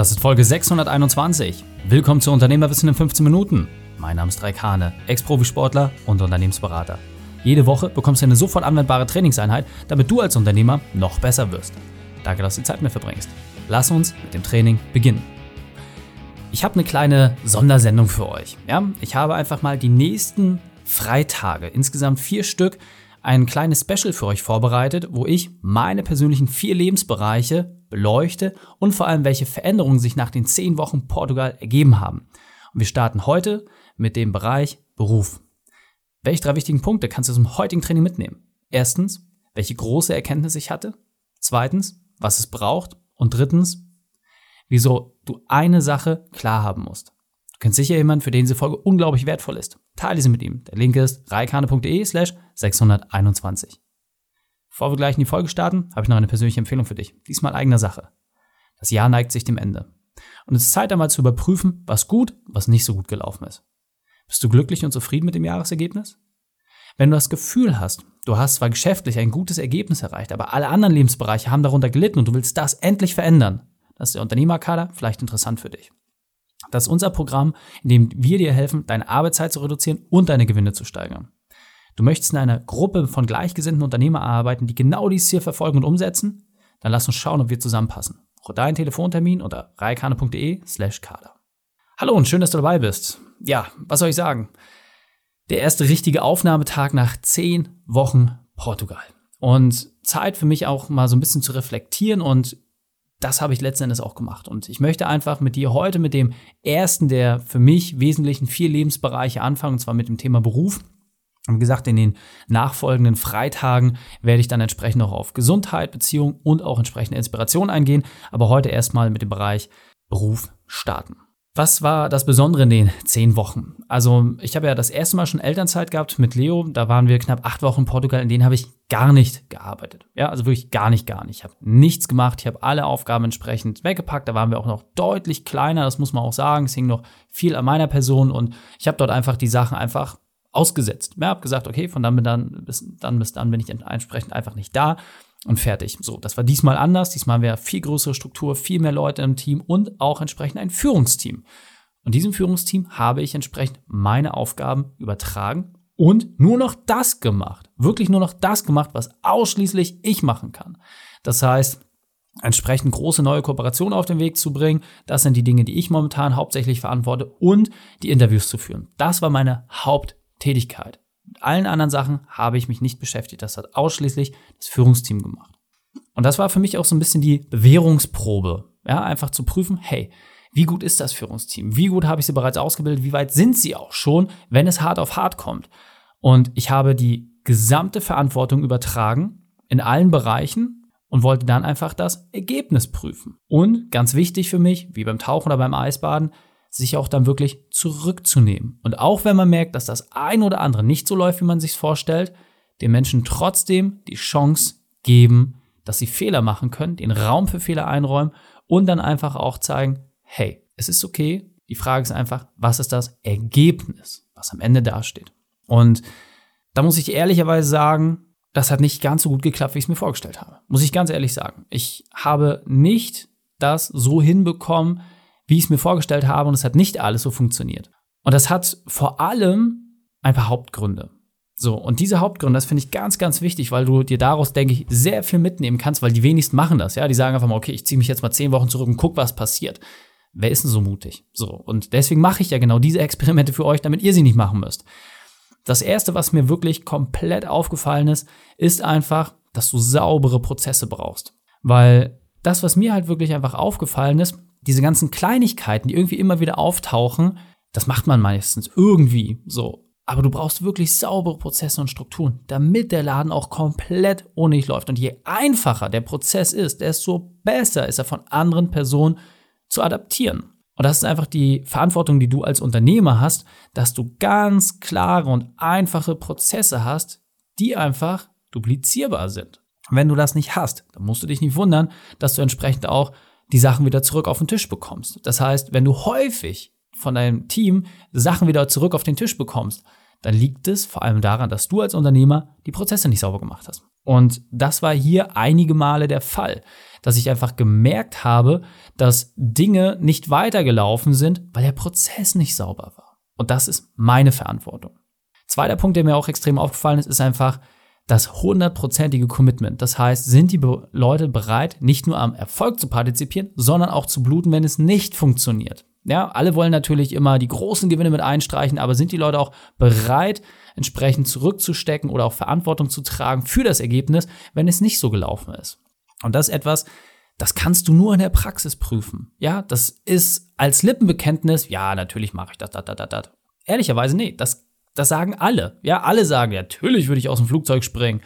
Das ist Folge 621. Willkommen zu Unternehmerwissen in 15 Minuten. Mein Name ist Raik Hane, Ex-Profisportler und Unternehmensberater. Jede Woche bekommst du eine sofort anwendbare Trainingseinheit, damit du als Unternehmer noch besser wirst. Danke, dass du die Zeit mit verbringst. Lass uns mit dem Training beginnen. Ich habe eine kleine Sondersendung für euch. Ja? Ich habe einfach mal die nächsten Freitage, insgesamt vier Stück, ein kleines Special für euch vorbereitet, wo ich meine persönlichen vier Lebensbereiche beleuchte und vor allem, welche Veränderungen sich nach den zehn Wochen Portugal ergeben haben. Und wir starten heute mit dem Bereich Beruf. Welche drei wichtigen Punkte kannst du dem heutigen Training mitnehmen? Erstens, welche große Erkenntnis ich hatte. Zweitens, was es braucht. Und drittens, wieso du eine Sache klar haben musst. Du kennst sicher jemanden, für den diese Folge unglaublich wertvoll ist. Teile sie mit ihm. Der Link ist reikane.de slash 621. Bevor wir gleich in die Folge starten, habe ich noch eine persönliche Empfehlung für dich. Diesmal eigener Sache. Das Jahr neigt sich dem Ende. Und es ist Zeit einmal zu überprüfen, was gut, was nicht so gut gelaufen ist. Bist du glücklich und zufrieden mit dem Jahresergebnis? Wenn du das Gefühl hast, du hast zwar geschäftlich ein gutes Ergebnis erreicht, aber alle anderen Lebensbereiche haben darunter gelitten und du willst das endlich verändern, dann ist der Unternehmerkader vielleicht interessant für dich. Das ist unser Programm, in dem wir dir helfen, deine Arbeitszeit zu reduzieren und deine Gewinne zu steigern. Du möchtest in einer Gruppe von gleichgesinnten Unternehmer arbeiten, die genau dieses Ziel verfolgen und umsetzen? Dann lass uns schauen, ob wir zusammenpassen. Deinen Telefontermin unter reikane.de slash kader. Hallo und schön, dass du dabei bist. Ja, was soll ich sagen? Der erste richtige Aufnahmetag nach zehn Wochen Portugal. Und Zeit für mich auch mal so ein bisschen zu reflektieren und das habe ich letzten Endes auch gemacht. Und ich möchte einfach mit dir heute mit dem ersten der für mich wesentlichen vier Lebensbereiche anfangen, und zwar mit dem Thema Beruf. Wie gesagt, in den nachfolgenden Freitagen werde ich dann entsprechend auch auf Gesundheit, Beziehung und auch entsprechende Inspiration eingehen. Aber heute erstmal mit dem Bereich Beruf starten. Was war das Besondere in den zehn Wochen? Also, ich habe ja das erste Mal schon Elternzeit gehabt mit Leo. Da waren wir knapp acht Wochen in Portugal, in denen habe ich gar nicht gearbeitet. Ja, also wirklich gar nicht, gar nicht. Ich habe nichts gemacht. Ich habe alle Aufgaben entsprechend weggepackt. Da waren wir auch noch deutlich kleiner, das muss man auch sagen. Es hing noch viel an meiner Person und ich habe dort einfach die Sachen einfach ausgesetzt. Ja, habe gesagt, okay, von dann bis dann bis dann bis dann bin ich entsprechend einfach nicht da und fertig. So, das war diesmal anders. Diesmal haben wir viel größere Struktur, viel mehr Leute im Team und auch entsprechend ein Führungsteam. Und diesem Führungsteam habe ich entsprechend meine Aufgaben übertragen und nur noch das gemacht. Wirklich nur noch das gemacht, was ausschließlich ich machen kann. Das heißt, entsprechend große neue Kooperationen auf den Weg zu bringen. Das sind die Dinge, die ich momentan hauptsächlich verantworte und die Interviews zu führen. Das war meine Haupttätigkeit. Mit allen anderen Sachen habe ich mich nicht beschäftigt. Das hat ausschließlich das Führungsteam gemacht. Und das war für mich auch so ein bisschen die Bewährungsprobe. Ja, einfach zu prüfen, hey, wie gut ist das Führungsteam? Wie gut habe ich sie bereits ausgebildet? Wie weit sind sie auch schon, wenn es hart auf hart kommt? Und ich habe die gesamte Verantwortung übertragen in allen Bereichen und wollte dann einfach das Ergebnis prüfen. Und ganz wichtig für mich, wie beim Tauchen oder beim Eisbaden, sich auch dann wirklich zurückzunehmen. Und auch wenn man merkt, dass das ein oder andere nicht so läuft, wie man sich vorstellt, den Menschen trotzdem die Chance geben, dass sie Fehler machen können, den Raum für Fehler einräumen und dann einfach auch zeigen, hey, es ist okay. Die Frage ist einfach, was ist das Ergebnis, was am Ende dasteht? Und da muss ich ehrlicherweise sagen, das hat nicht ganz so gut geklappt, wie ich es mir vorgestellt habe. Muss ich ganz ehrlich sagen. Ich habe nicht das so hinbekommen, wie ich es mir vorgestellt habe und es hat nicht alles so funktioniert. Und das hat vor allem ein paar Hauptgründe. So, und diese Hauptgründe, das finde ich ganz, ganz wichtig, weil du dir daraus, denke ich, sehr viel mitnehmen kannst, weil die wenigsten machen das, ja. Die sagen einfach mal, okay, ich ziehe mich jetzt mal zehn Wochen zurück und guck, was passiert. Wer ist denn so mutig? So, und deswegen mache ich ja genau diese Experimente für euch, damit ihr sie nicht machen müsst. Das erste, was mir wirklich komplett aufgefallen ist, ist einfach, dass du saubere Prozesse brauchst. Weil das, was mir halt wirklich einfach aufgefallen ist, diese ganzen Kleinigkeiten, die irgendwie immer wieder auftauchen, das macht man meistens irgendwie so. Aber du brauchst wirklich saubere Prozesse und Strukturen, damit der Laden auch komplett ohne dich läuft. Und je einfacher der Prozess ist, desto besser ist er von anderen Personen zu adaptieren. Und das ist einfach die Verantwortung, die du als Unternehmer hast, dass du ganz klare und einfache Prozesse hast, die einfach duplizierbar sind. Wenn du das nicht hast, dann musst du dich nicht wundern, dass du entsprechend auch die Sachen wieder zurück auf den Tisch bekommst. Das heißt, wenn du häufig von deinem Team Sachen wieder zurück auf den Tisch bekommst, dann liegt es vor allem daran, dass du als Unternehmer die Prozesse nicht sauber gemacht hast. Und das war hier einige Male der Fall. dass ich einfach gemerkt habe, dass Dinge nicht weitergelaufen sind, weil der Prozess nicht sauber war. Und das ist meine Verantwortung. Zweiter Punkt, der mir auch extrem aufgefallen ist, ist einfach das hundertprozentige Commitment. Das heißt, sind die Leute bereit, nicht nur am Erfolg zu partizipieren, sondern auch zu bluten, wenn es nicht funktioniert. Ja, alle wollen natürlich immer die großen Gewinne mit einstreichen, aber sind die Leute auch bereit, entsprechend zurückzustecken oder auch Verantwortung zu tragen für das Ergebnis, wenn es nicht so gelaufen ist? Und das ist etwas, das kannst du nur in der Praxis prüfen. Ja, das ist als Lippenbekenntnis, ja, natürlich mache ich das, das, das, das, das. Ehrlicherweise, nee, das, das sagen alle. Ja, alle sagen, ja, natürlich würde ich aus dem Flugzeug springen.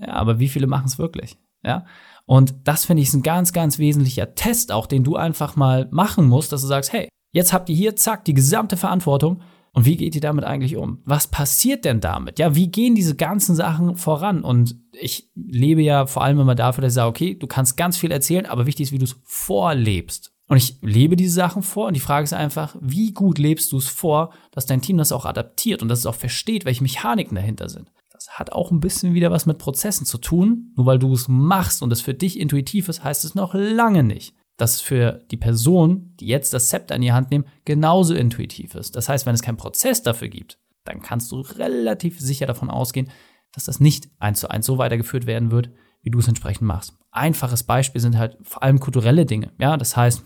Ja, aber wie viele machen es wirklich? Ja, und das finde ich ist ein ganz, ganz wesentlicher Test auch, den du einfach mal machen musst, dass du sagst, hey, jetzt habt ihr hier, zack, die gesamte Verantwortung. Und wie geht ihr damit eigentlich um? Was passiert denn damit? Ja, wie gehen diese ganzen Sachen voran? Und ich lebe ja vor allem immer dafür, dass ich sage, okay, du kannst ganz viel erzählen, aber wichtig ist, wie du es vorlebst. Und ich lebe diese Sachen vor und die Frage ist einfach, wie gut lebst du es vor, dass dein Team das auch adaptiert und dass es auch versteht, welche Mechaniken dahinter sind. Das hat auch ein bisschen wieder was mit Prozessen zu tun. Nur weil du es machst und es für dich intuitiv ist, heißt es noch lange nicht, dass es für die Person, die jetzt das Zepter in die Hand nimmt, genauso intuitiv ist. Das heißt, wenn es keinen Prozess dafür gibt, dann kannst du relativ sicher davon ausgehen, dass das nicht eins zu eins so weitergeführt werden wird, wie du es entsprechend machst. Einfaches Beispiel sind halt vor allem kulturelle Dinge. Ja, das heißt,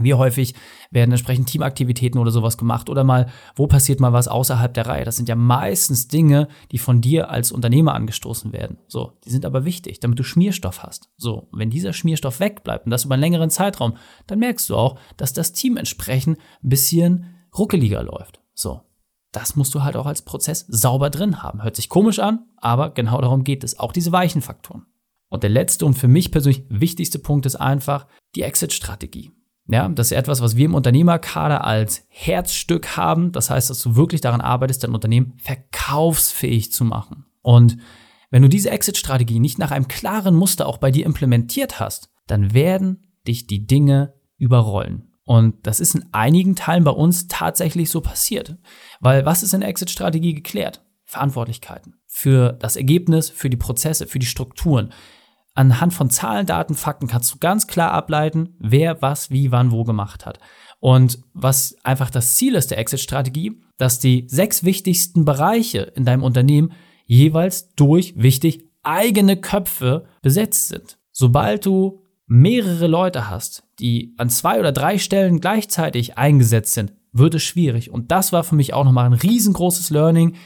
wie häufig werden entsprechend Teamaktivitäten oder sowas gemacht oder mal, wo passiert mal was außerhalb der Reihe? Das sind ja meistens Dinge, die von dir als Unternehmer angestoßen werden. So, die sind aber wichtig, damit du Schmierstoff hast. So, wenn dieser Schmierstoff wegbleibt und das über einen längeren Zeitraum, dann merkst du auch, dass das Team entsprechend ein bisschen ruckeliger läuft. So, das musst du halt auch als Prozess sauber drin haben. Hört sich komisch an, aber genau darum geht es. Auch diese weichen Faktoren. Und der letzte und für mich persönlich wichtigste Punkt ist einfach die Exit-Strategie. Ja, das ist etwas, was wir im Unternehmerkader als Herzstück haben. Das heißt, dass du wirklich daran arbeitest, dein Unternehmen verkaufsfähig zu machen. Und wenn du diese Exit-Strategie nicht nach einem klaren Muster auch bei dir implementiert hast, dann werden dich die Dinge überrollen. Und das ist in einigen Teilen bei uns tatsächlich so passiert. Weil was ist in der Exit-Strategie geklärt? Verantwortlichkeiten. Für das Ergebnis, für die Prozesse, für die Strukturen. Anhand von Zahlen, Daten, Fakten kannst du ganz klar ableiten, wer was, wie, wann, wo gemacht hat. Und was einfach das Ziel ist der Exit-Strategie, dass die sechs wichtigsten Bereiche in deinem Unternehmen jeweils durch wichtig eigene Köpfe besetzt sind. Sobald du mehrere Leute hast, die an zwei oder drei Stellen gleichzeitig eingesetzt sind, wird es schwierig. Und das war für mich auch nochmal ein riesengroßes Learning,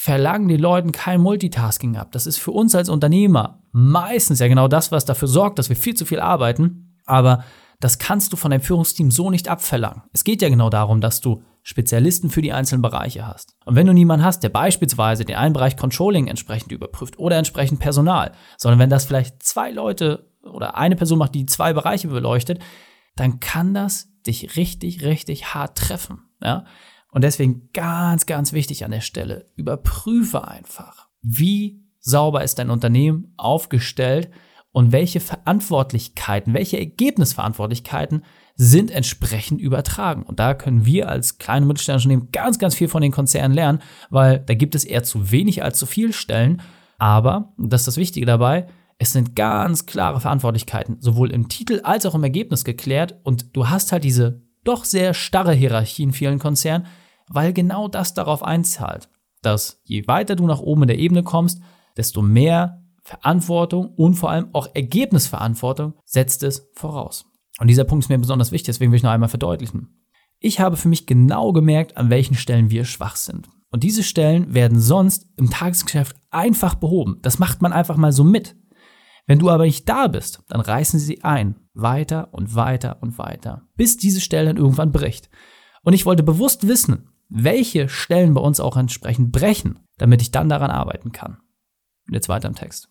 verlangen die Leuten kein Multitasking ab. Das ist für uns als Unternehmer meistens ja genau das, was dafür sorgt, dass wir viel zu viel arbeiten. Aber das kannst du von deinem Führungsteam so nicht abverlangen. Es geht ja genau darum, dass du Spezialisten für die einzelnen Bereiche hast. Und wenn du niemanden hast, der beispielsweise den einen Bereich Controlling entsprechend überprüft oder entsprechend Personal, sondern wenn das vielleicht zwei Leute oder eine Person macht, die zwei Bereiche beleuchtet, dann kann das dich richtig, richtig hart treffen. Ja? Und deswegen ganz, ganz wichtig an der Stelle, überprüfe einfach, wie sauber ist dein Unternehmen aufgestellt und welche Verantwortlichkeiten, welche Ergebnisverantwortlichkeiten sind entsprechend übertragen. Und da können wir als kleine mittelständische Unternehmen ganz, ganz viel von den Konzernen lernen, weil da gibt es eher zu wenig als zu viel Stellen. Aber, das ist das Wichtige dabei, es sind ganz klare Verantwortlichkeiten, sowohl im Titel als auch im Ergebnis geklärt. Und du hast halt diese doch sehr starre Hierarchie in vielen Konzernen, weil genau das darauf einzahlt, dass je weiter du nach oben in der Ebene kommst, desto mehr Verantwortung und vor allem auch Ergebnisverantwortung setzt es voraus. Und dieser Punkt ist mir besonders wichtig, deswegen will ich noch einmal verdeutlichen. Ich habe für mich genau gemerkt, an welchen Stellen wir schwach sind. Und diese Stellen werden sonst im Tagesgeschäft einfach behoben. Das macht man einfach mal so mit. Wenn du aber nicht da bist, dann reißen sie ein. Weiter und weiter und weiter. Bis diese Stelle dann irgendwann bricht. Und ich wollte bewusst wissen, welche Stellen bei uns auch entsprechend brechen, damit ich dann daran arbeiten kann. Und jetzt weiter im Text.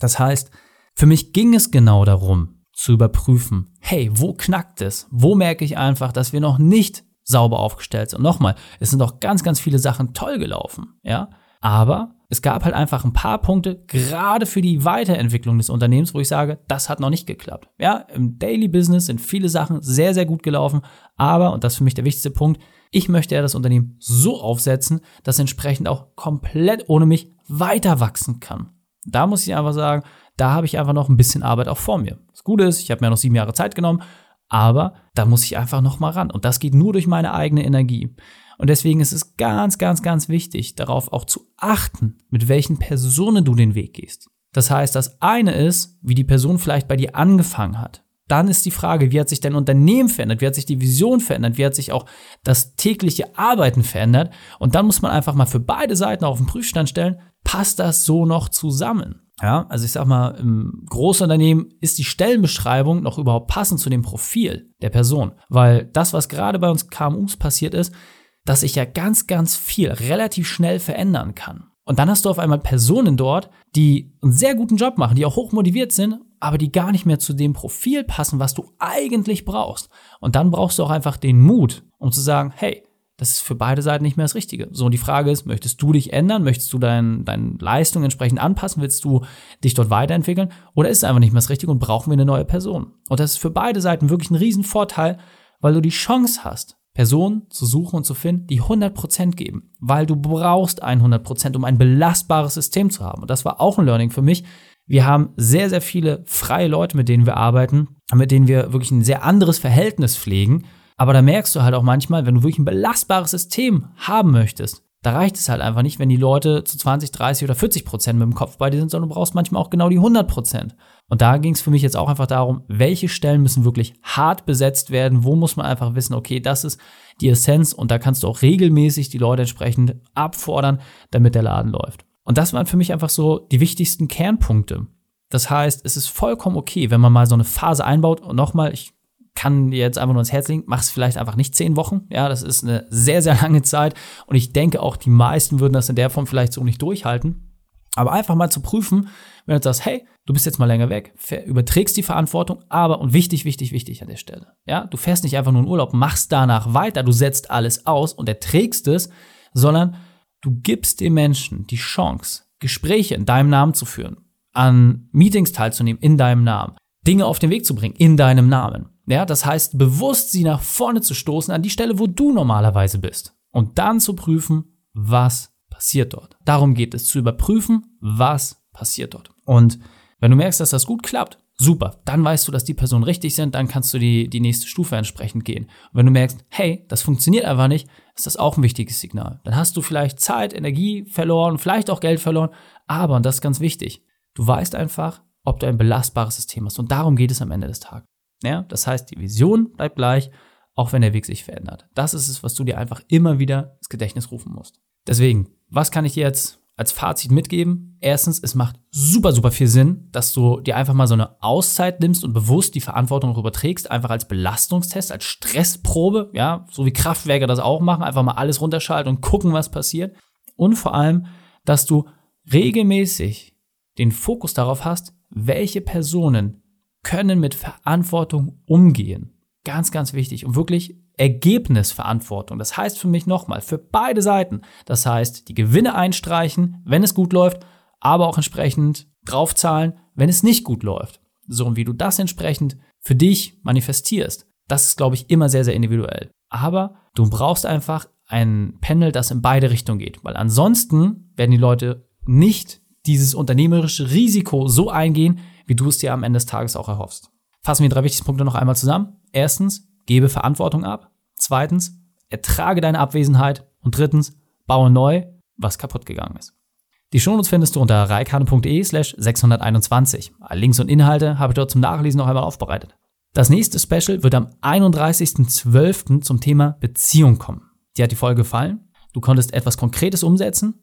Das heißt, für mich ging es genau darum, zu überprüfen, hey, wo knackt es? Wo merke ich einfach, dass wir noch nicht sauber aufgestellt sind? Und nochmal, es sind doch ganz, ganz viele Sachen toll gelaufen, ja? Aber es gab halt einfach ein paar Punkte, gerade für die Weiterentwicklung des Unternehmens, wo ich sage, das hat noch nicht geklappt. Ja, im Daily Business sind viele Sachen sehr, sehr gut gelaufen, aber, und das ist für mich der wichtigste Punkt, ich möchte ja das Unternehmen so aufsetzen, dass entsprechend auch komplett ohne mich weiter wachsen kann. Da muss ich einfach sagen, da habe ich einfach noch ein bisschen Arbeit auch vor mir. Das Gute ist, ich habe mir noch sieben Jahre Zeit genommen, aber da muss ich einfach noch mal ran. Und das geht nur durch meine eigene Energie. Und deswegen ist es ganz, ganz, ganz wichtig, darauf auch zu achten, mit welchen Personen du den Weg gehst. Das heißt, das eine ist, wie die Person vielleicht bei dir angefangen hat. Dann ist die Frage, wie hat sich dein Unternehmen verändert? Wie hat sich die Vision verändert? Wie hat sich auch das tägliche Arbeiten verändert? Und dann muss man einfach mal für beide Seiten auf den Prüfstand stellen, passt das so noch zusammen? Ja, also ich sag mal, im Großunternehmen ist die Stellenbeschreibung noch überhaupt passend zu dem Profil der Person. Weil das, was gerade bei uns KMUs passiert ist, dass ich ja ganz, ganz viel relativ schnell verändern kann. Und dann hast du auf einmal Personen dort, die einen sehr guten Job machen, die auch hoch motiviert sind, aber die gar nicht mehr zu dem Profil passen, was du eigentlich brauchst. Und dann brauchst du auch einfach den Mut, um zu sagen, hey, das ist für beide Seiten nicht mehr das Richtige. So, und die Frage ist, möchtest du dich ändern? Möchtest du dein, deine Leistung entsprechend anpassen? Willst du dich dort weiterentwickeln? Oder ist es einfach nicht mehr das Richtige und brauchen wir eine neue Person? Und das ist für beide Seiten wirklich ein Riesenvorteil, weil du die Chance hast, Personen zu suchen und zu finden, die 100% geben, weil du brauchst 100%, um ein belastbares System zu haben. Und das war auch ein Learning für mich. Wir haben sehr, sehr viele freie Leute, mit denen wir arbeiten, mit denen wir wirklich ein sehr anderes Verhältnis pflegen. Aber da merkst du halt auch manchmal, wenn du wirklich ein belastbares System haben möchtest, da reicht es halt einfach nicht, wenn die Leute zu 20, 30 oder 40 Prozent mit dem Kopf bei dir sind, sondern du brauchst manchmal auch genau die 100 Prozent. Und da ging es für mich jetzt auch einfach darum, welche Stellen müssen wirklich hart besetzt werden, wo muss man einfach wissen, okay, das ist die Essenz und da kannst du auch regelmäßig die Leute entsprechend abfordern, damit der Laden läuft. Und das waren für mich einfach so die wichtigsten Kernpunkte. Das heißt, es ist vollkommen okay, wenn man mal so eine Phase einbaut und nochmal, ich kann dir jetzt einfach nur ins Herz legen, mach es vielleicht einfach nicht zehn Wochen. Ja, das ist eine sehr, sehr lange Zeit. Und ich denke auch, die meisten würden das in der Form vielleicht so nicht durchhalten. Aber einfach mal zu prüfen, wenn du sagst, hey, du bist jetzt mal länger weg, überträgst die Verantwortung, aber, und wichtig, wichtig, wichtig an der Stelle, ja, du fährst nicht einfach nur in Urlaub, machst danach weiter, du setzt alles aus und erträgst es, sondern du gibst den Menschen die Chance, Gespräche in deinem Namen zu führen, an Meetings teilzunehmen in deinem Namen, Dinge auf den Weg zu bringen in deinem Namen. Ja, das heißt, bewusst sie nach vorne zu stoßen an die Stelle, wo du normalerweise bist. Und dann zu prüfen, was passiert dort. Darum geht es, zu überprüfen, was passiert dort. Und wenn du merkst, dass das gut klappt, super, dann weißt du, dass die Personen richtig sind, dann kannst du die, die nächste Stufe entsprechend gehen. Und wenn du merkst, hey, das funktioniert einfach nicht, ist das auch ein wichtiges Signal. Dann hast du vielleicht Zeit, Energie verloren, vielleicht auch Geld verloren, aber, und das ist ganz wichtig, du weißt einfach, ob du ein belastbares System hast. Und darum geht es am Ende des Tages. Ja, das heißt, die Vision bleibt gleich, auch wenn der Weg sich verändert. Das ist es, was du dir einfach immer wieder ins Gedächtnis rufen musst. Deswegen, was kann ich dir jetzt als Fazit mitgeben? Erstens, es macht super, super viel Sinn, dass du dir einfach mal so eine Auszeit nimmst und bewusst die Verantwortung überträgst, einfach als Belastungstest, als Stressprobe, ja, so wie Kraftwerke das auch machen, einfach mal alles runterschalten und gucken, was passiert. Und vor allem, dass du regelmäßig den Fokus darauf hast, welche Personen können mit Verantwortung umgehen. Ganz, ganz wichtig und wirklich Ergebnisverantwortung. Das heißt für mich nochmal, für beide Seiten. Das heißt, die Gewinne einstreichen, wenn es gut läuft, aber auch entsprechend draufzahlen, wenn es nicht gut läuft. So, und wie du das entsprechend für dich manifestierst, das ist, glaube ich, immer sehr, sehr individuell. Aber du brauchst einfach ein Panel, das in beide Richtungen geht, weil ansonsten werden die Leute nicht dieses unternehmerische Risiko so eingehen, wie du es dir am Ende des Tages auch erhoffst. Fassen wir drei wichtigsten Punkte noch einmal zusammen. Erstens, gebe Verantwortung ab. Zweitens, ertrage deine Abwesenheit. Und drittens, baue neu, was kaputt gegangen ist. Die Shownotes findest du unter reikane.de slash 621. Alle Links und Inhalte habe ich dort zum Nachlesen noch einmal aufbereitet. Das nächste Special wird am 31.12. zum Thema Beziehung kommen. Dir hat die Folge gefallen? Du konntest etwas Konkretes umsetzen?